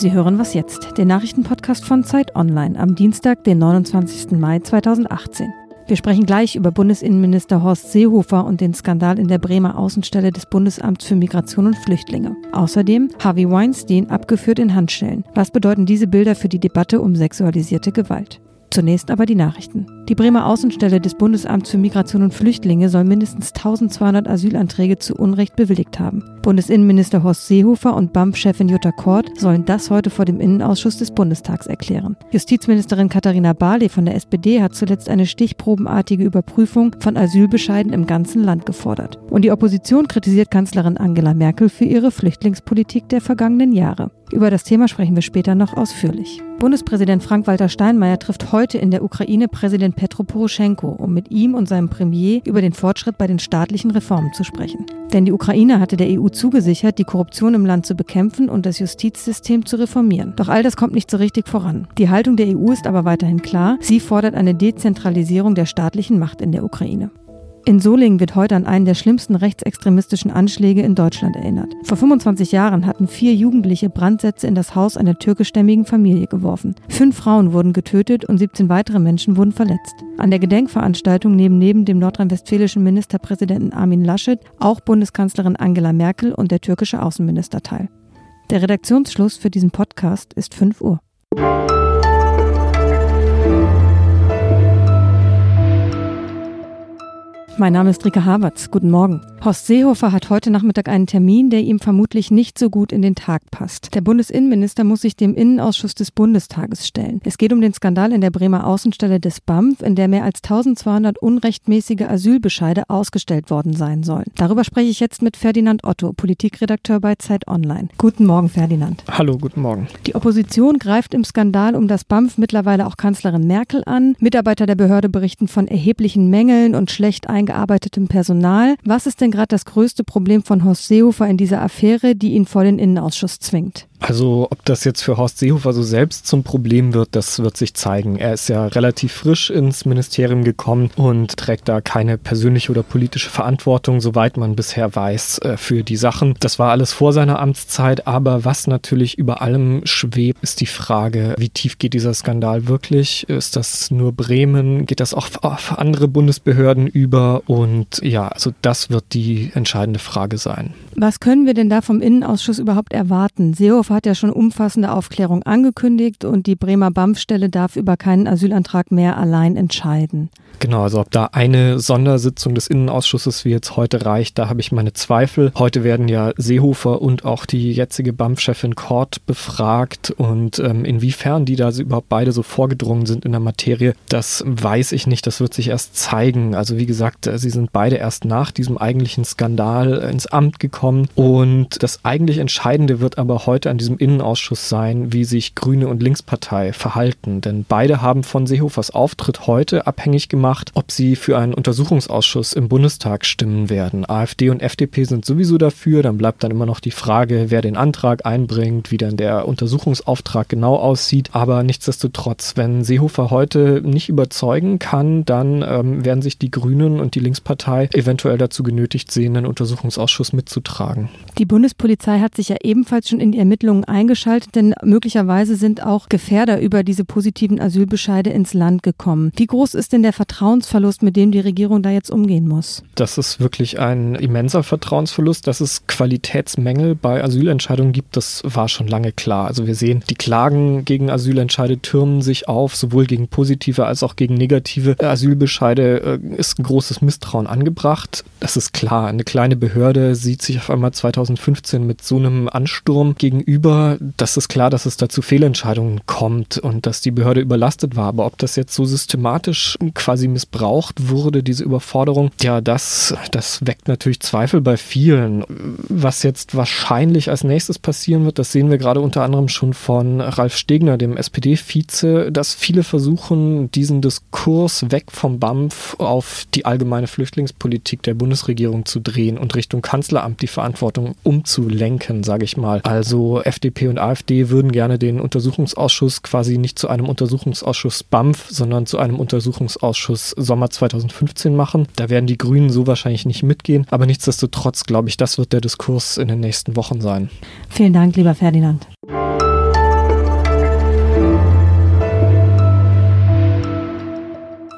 Sie hören was jetzt, den Nachrichtenpodcast von Zeit Online am Dienstag, den 29. Mai 2018. Wir sprechen gleich über Bundesinnenminister Horst Seehofer und den Skandal in der Bremer Außenstelle des Bundesamts für Migration und Flüchtlinge. Außerdem Harvey Weinstein abgeführt in Handschellen. Was bedeuten diese Bilder für die Debatte um sexualisierte Gewalt? Zunächst aber die Nachrichten. Die Bremer Außenstelle des Bundesamts für Migration und Flüchtlinge soll mindestens 1200 Asylanträge zu Unrecht bewilligt haben. Bundesinnenminister Horst Seehofer und BAMF-Chefin Jutta Kort sollen das heute vor dem Innenausschuss des Bundestags erklären. Justizministerin Katharina Barley von der SPD hat zuletzt eine stichprobenartige Überprüfung von Asylbescheiden im ganzen Land gefordert. Und die Opposition kritisiert Kanzlerin Angela Merkel für ihre Flüchtlingspolitik der vergangenen Jahre. Über das Thema sprechen wir später noch ausführlich. Bundespräsident Frank-Walter Steinmeier trifft heute in der Ukraine Präsident Petro Poroschenko, um mit ihm und seinem Premier über den Fortschritt bei den staatlichen Reformen zu sprechen. Denn die Ukraine hatte der EU zugesichert, die Korruption im Land zu bekämpfen und das Justizsystem zu reformieren. Doch all das kommt nicht so richtig voran. Die Haltung der EU ist aber weiterhin klar. Sie fordert eine Dezentralisierung der staatlichen Macht in der Ukraine. In Solingen wird heute an einen der schlimmsten rechtsextremistischen Anschläge in Deutschland erinnert. Vor 25 Jahren hatten vier Jugendliche Brandsätze in das Haus einer türkischstämmigen Familie geworfen. Fünf Frauen wurden getötet und 17 weitere Menschen wurden verletzt. An der Gedenkveranstaltung nehmen neben dem nordrhein-westfälischen Ministerpräsidenten Armin Laschet auch Bundeskanzlerin Angela Merkel und der türkische Außenminister teil. Der Redaktionsschluss für diesen Podcast ist 5 Uhr. Mein Name ist Rika Havertz. Guten Morgen. Horst Seehofer hat heute Nachmittag einen Termin, der ihm vermutlich nicht so gut in den Tag passt. Der Bundesinnenminister muss sich dem Innenausschuss des Bundestages stellen. Es geht um den Skandal in der Bremer Außenstelle des BAMF, in der mehr als 1200 unrechtmäßige Asylbescheide ausgestellt worden sein sollen. Darüber spreche ich jetzt mit Ferdinand Otto, Politikredakteur bei Zeit Online. Guten Morgen, Ferdinand. Hallo, guten Morgen. Die Opposition greift im Skandal um das BAMF mittlerweile auch Kanzlerin Merkel an. Mitarbeiter der Behörde berichten von erheblichen Mängeln und schlecht eingearbeitet eingearbeitetem Personal. Was ist denn gerade das größte Problem von Horst Seehofer in dieser Affäre, die ihn vor den Innenausschuss zwingt? Also ob das jetzt für Horst Seehofer so selbst zum Problem wird, das wird sich zeigen. Er ist ja relativ frisch ins Ministerium gekommen und trägt da keine persönliche oder politische Verantwortung, soweit man bisher weiß, äh, für die Sachen. Das war alles vor seiner Amtszeit, aber was natürlich über allem schwebt, ist die Frage, wie tief geht dieser Skandal wirklich? Ist das nur Bremen? Geht das auch auf andere Bundesbehörden über? Und ja, also das wird die entscheidende Frage sein. Was können wir denn da vom Innenausschuss überhaupt erwarten? Seehofer hat ja schon umfassende Aufklärung angekündigt und die Bremer BAMF-Stelle darf über keinen Asylantrag mehr allein entscheiden. Genau, also ob da eine Sondersitzung des Innenausschusses wie jetzt heute reicht, da habe ich meine Zweifel. Heute werden ja Seehofer und auch die jetzige BAMF-Chefin Kort befragt und ähm, inwiefern die da überhaupt beide so vorgedrungen sind in der Materie, das weiß ich nicht. Das wird sich erst zeigen. Also wie gesagt, äh, sie sind beide erst nach diesem eigentlichen Skandal ins Amt gekommen und das eigentlich Entscheidende wird aber heute an diesem Innenausschuss sein, wie sich Grüne und Linkspartei verhalten. Denn beide haben von Seehofers Auftritt heute abhängig gemacht, ob sie für einen Untersuchungsausschuss im Bundestag stimmen werden. AfD und FDP sind sowieso dafür. Dann bleibt dann immer noch die Frage, wer den Antrag einbringt, wie dann der Untersuchungsauftrag genau aussieht. Aber nichtsdestotrotz, wenn Seehofer heute nicht überzeugen kann, dann ähm, werden sich die Grünen und die Linkspartei eventuell dazu genötigt sehen, einen Untersuchungsausschuss mitzutragen. Die Bundespolizei hat sich ja ebenfalls schon in die Ermittlungen Ermittlungen eingeschaltet, denn möglicherweise sind auch Gefährder über diese positiven Asylbescheide ins Land gekommen. Wie groß ist denn der Vertrauensverlust, mit dem die Regierung da jetzt umgehen muss? Das ist wirklich ein immenser Vertrauensverlust. Dass es Qualitätsmängel bei Asylentscheidungen gibt, das war schon lange klar. Also wir sehen, die Klagen gegen Asylentscheide türmen sich auf, sowohl gegen positive als auch gegen negative Asylbescheide äh, ist ein großes Misstrauen angebracht. Das ist klar. Eine kleine Behörde sieht sich auf einmal 2015 mit so einem Ansturm gegenüber gegenüber, das ist klar, dass es da zu Fehlentscheidungen kommt und dass die Behörde überlastet war. Aber ob das jetzt so systematisch quasi missbraucht wurde, diese Überforderung, ja, das, das weckt natürlich Zweifel bei vielen. Was jetzt wahrscheinlich als nächstes passieren wird, das sehen wir gerade unter anderem schon von Ralf Stegner, dem SPD-Vize, dass viele versuchen, diesen Diskurs weg vom BAMF auf die allgemeine Flüchtlingspolitik der Bundesregierung zu drehen und Richtung Kanzleramt die Verantwortung umzulenken, sage ich mal. Also FDP und AfD würden gerne den Untersuchungsausschuss quasi nicht zu einem Untersuchungsausschuss BAMF, sondern zu einem Untersuchungsausschuss Sommer 2015 machen. Da werden die Grünen so wahrscheinlich nicht mitgehen. Aber nichtsdestotrotz glaube ich, das wird der Diskurs in den nächsten Wochen sein. Vielen Dank, lieber Ferdinand.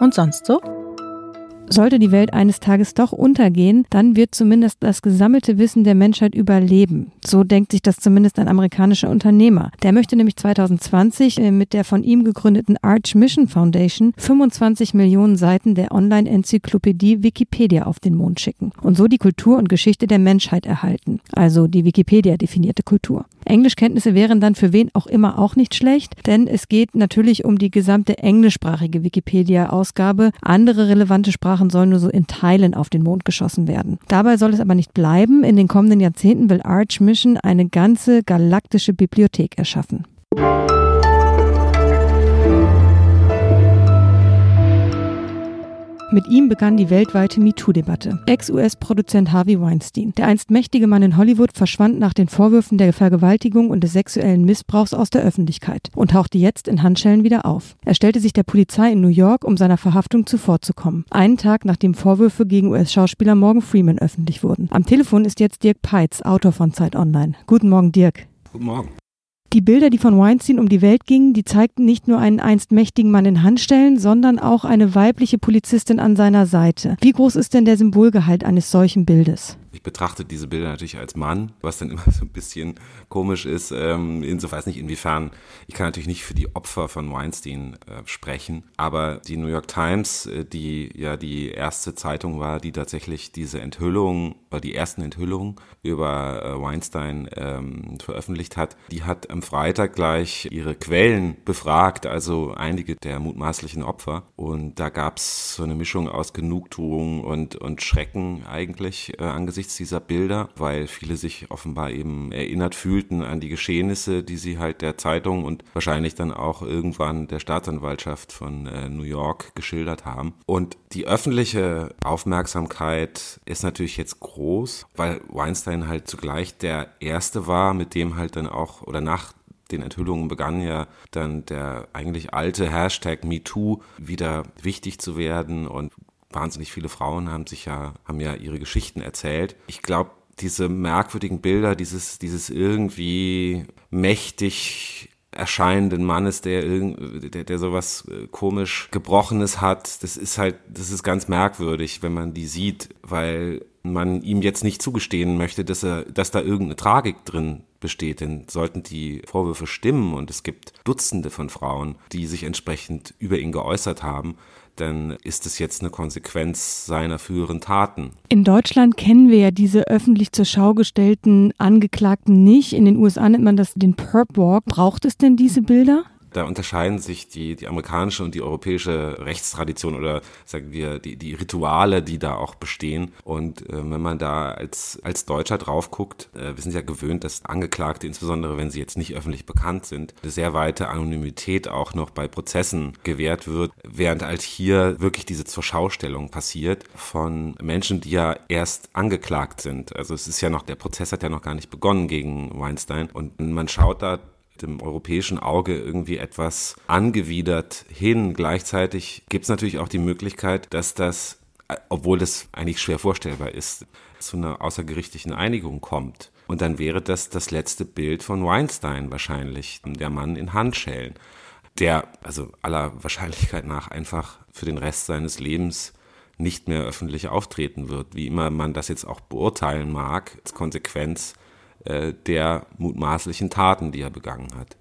Und sonst so? Sollte die Welt eines Tages doch untergehen, dann wird zumindest das gesammelte Wissen der Menschheit überleben. So denkt sich das zumindest ein amerikanischer Unternehmer. Der möchte nämlich 2020 äh, mit der von ihm gegründeten Arch Mission Foundation 25 Millionen Seiten der Online-Enzyklopädie Wikipedia auf den Mond schicken und so die Kultur und Geschichte der Menschheit erhalten. Also die Wikipedia definierte Kultur. Englischkenntnisse wären dann für wen auch immer auch nicht schlecht, denn es geht natürlich um die gesamte englischsprachige Wikipedia-Ausgabe. Andere relevante Sprachen sollen nur so in Teilen auf den Mond geschossen werden. Dabei soll es aber nicht bleiben. In den kommenden Jahrzehnten will Arch Mission eine ganze galaktische Bibliothek erschaffen. Mit ihm begann die weltweite MeToo-Debatte. Ex-US-Produzent Harvey Weinstein, der einst mächtige Mann in Hollywood, verschwand nach den Vorwürfen der Vergewaltigung und des sexuellen Missbrauchs aus der Öffentlichkeit und tauchte jetzt in Handschellen wieder auf. Er stellte sich der Polizei in New York, um seiner Verhaftung zuvorzukommen. Einen Tag nachdem Vorwürfe gegen US-Schauspieler Morgan Freeman öffentlich wurden. Am Telefon ist jetzt Dirk Peitz, Autor von Zeit Online. Guten Morgen, Dirk. Guten Morgen. Die Bilder, die von Weinstein um die Welt gingen, die zeigten nicht nur einen einst mächtigen Mann in Handstellen, sondern auch eine weibliche Polizistin an seiner Seite. Wie groß ist denn der Symbolgehalt eines solchen Bildes? Ich betrachte diese Bilder natürlich als Mann, was dann immer so ein bisschen komisch ist. Ähm, insofern nicht inwiefern. Ich kann natürlich nicht für die Opfer von Weinstein äh, sprechen, aber die New York Times, äh, die ja die erste Zeitung war, die tatsächlich diese Enthüllung oder die ersten Enthüllungen über äh, Weinstein ähm, veröffentlicht hat, die hat am Freitag gleich ihre Quellen befragt, also einige der mutmaßlichen Opfer. Und da gab es so eine Mischung aus Genugtuung und, und Schrecken eigentlich äh, angesichts angesichts dieser Bilder, weil viele sich offenbar eben erinnert fühlten an die Geschehnisse, die sie halt der Zeitung und wahrscheinlich dann auch irgendwann der Staatsanwaltschaft von äh, New York geschildert haben. Und die öffentliche Aufmerksamkeit ist natürlich jetzt groß, weil Weinstein halt zugleich der Erste war, mit dem halt dann auch oder nach den Enthüllungen begann ja dann der eigentlich alte Hashtag MeToo wieder wichtig zu werden und wahnsinnig viele Frauen haben sich ja, haben ja ihre Geschichten erzählt. Ich glaube, diese merkwürdigen Bilder, dieses, dieses irgendwie mächtig erscheinenden Mannes, der, der, der sowas äh, komisch Gebrochenes hat, das ist halt, das ist ganz merkwürdig, wenn man die sieht, weil man ihm jetzt nicht zugestehen möchte, dass er, dass da irgendeine Tragik drin besteht. Denn sollten die Vorwürfe stimmen und es gibt Dutzende von Frauen, die sich entsprechend über ihn geäußert haben, dann ist es jetzt eine Konsequenz seiner früheren Taten. In Deutschland kennen wir ja diese öffentlich zur Schau gestellten Angeklagten nicht. In den USA nennt man das den Perp Walk. Braucht es denn diese Bilder? Da unterscheiden sich die, die amerikanische und die europäische Rechtstradition oder sagen wir die, die Rituale, die da auch bestehen. Und äh, wenn man da als, als Deutscher drauf guckt, äh, wir sind ja gewöhnt, dass Angeklagte, insbesondere wenn sie jetzt nicht öffentlich bekannt sind, eine sehr weite Anonymität auch noch bei Prozessen gewährt wird, während halt hier wirklich diese Zurschaustellung passiert von Menschen, die ja erst angeklagt sind. Also es ist ja noch, der Prozess hat ja noch gar nicht begonnen gegen Weinstein und man schaut da dem europäischen Auge irgendwie etwas angewidert hin. Gleichzeitig gibt es natürlich auch die Möglichkeit, dass das, obwohl das eigentlich schwer vorstellbar ist, zu einer außergerichtlichen Einigung kommt. Und dann wäre das das letzte Bild von Weinstein wahrscheinlich, der Mann in Handschellen, der also aller Wahrscheinlichkeit nach einfach für den Rest seines Lebens nicht mehr öffentlich auftreten wird, wie immer man das jetzt auch beurteilen mag, als Konsequenz äh, der mutmaßlichen Taten, die er begangen hat.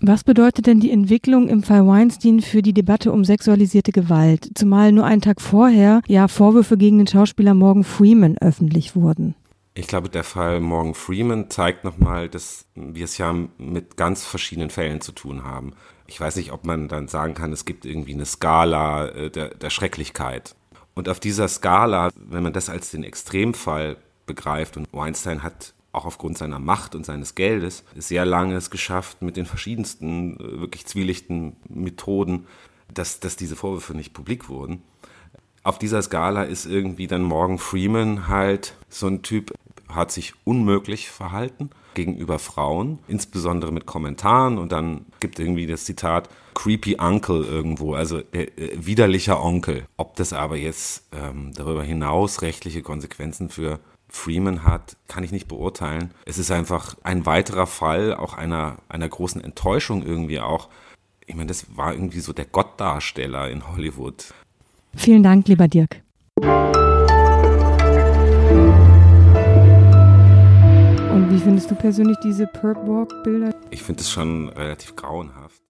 Was bedeutet denn die Entwicklung im Fall Weinstein für die Debatte um sexualisierte Gewalt, zumal nur einen Tag vorher ja Vorwürfe gegen den Schauspieler Morgan Freeman öffentlich wurden? Ich glaube, der Fall Morgan Freeman zeigt nochmal, dass wir es ja mit ganz verschiedenen Fällen zu tun haben. Ich weiß nicht, ob man dann sagen kann, es gibt irgendwie eine Skala äh, der, der Schrecklichkeit. Und auf dieser Skala, wenn man das als den Extremfall begreift, und Weinstein hat auch aufgrund seiner Macht und seines Geldes sehr lange es geschafft, mit den verschiedensten, äh, wirklich zwielichten Methoden, dass, dass diese Vorwürfe nicht publik wurden. Auf dieser Skala ist irgendwie dann Morgan Freeman halt so ein Typ, hat sich unmöglich verhalten gegenüber Frauen, insbesondere mit Kommentaren und dann gibt irgendwie das Zitat Creepy Uncle irgendwo, also der äh, widerlicher Onkel. Ob das aber jetzt ähm, darüber hinaus rechtliche Konsequenzen für Freeman hat, kann ich nicht beurteilen. Es ist einfach ein weiterer Fall auch einer, einer großen Enttäuschung irgendwie auch. Ich meine, das war irgendwie so der Gottdarsteller in Hollywood. Vielen Dank, lieber Dirk. Und wie findest du persönlich diese Perp Walk Bilder? Ich finde es schon relativ grauenhaft.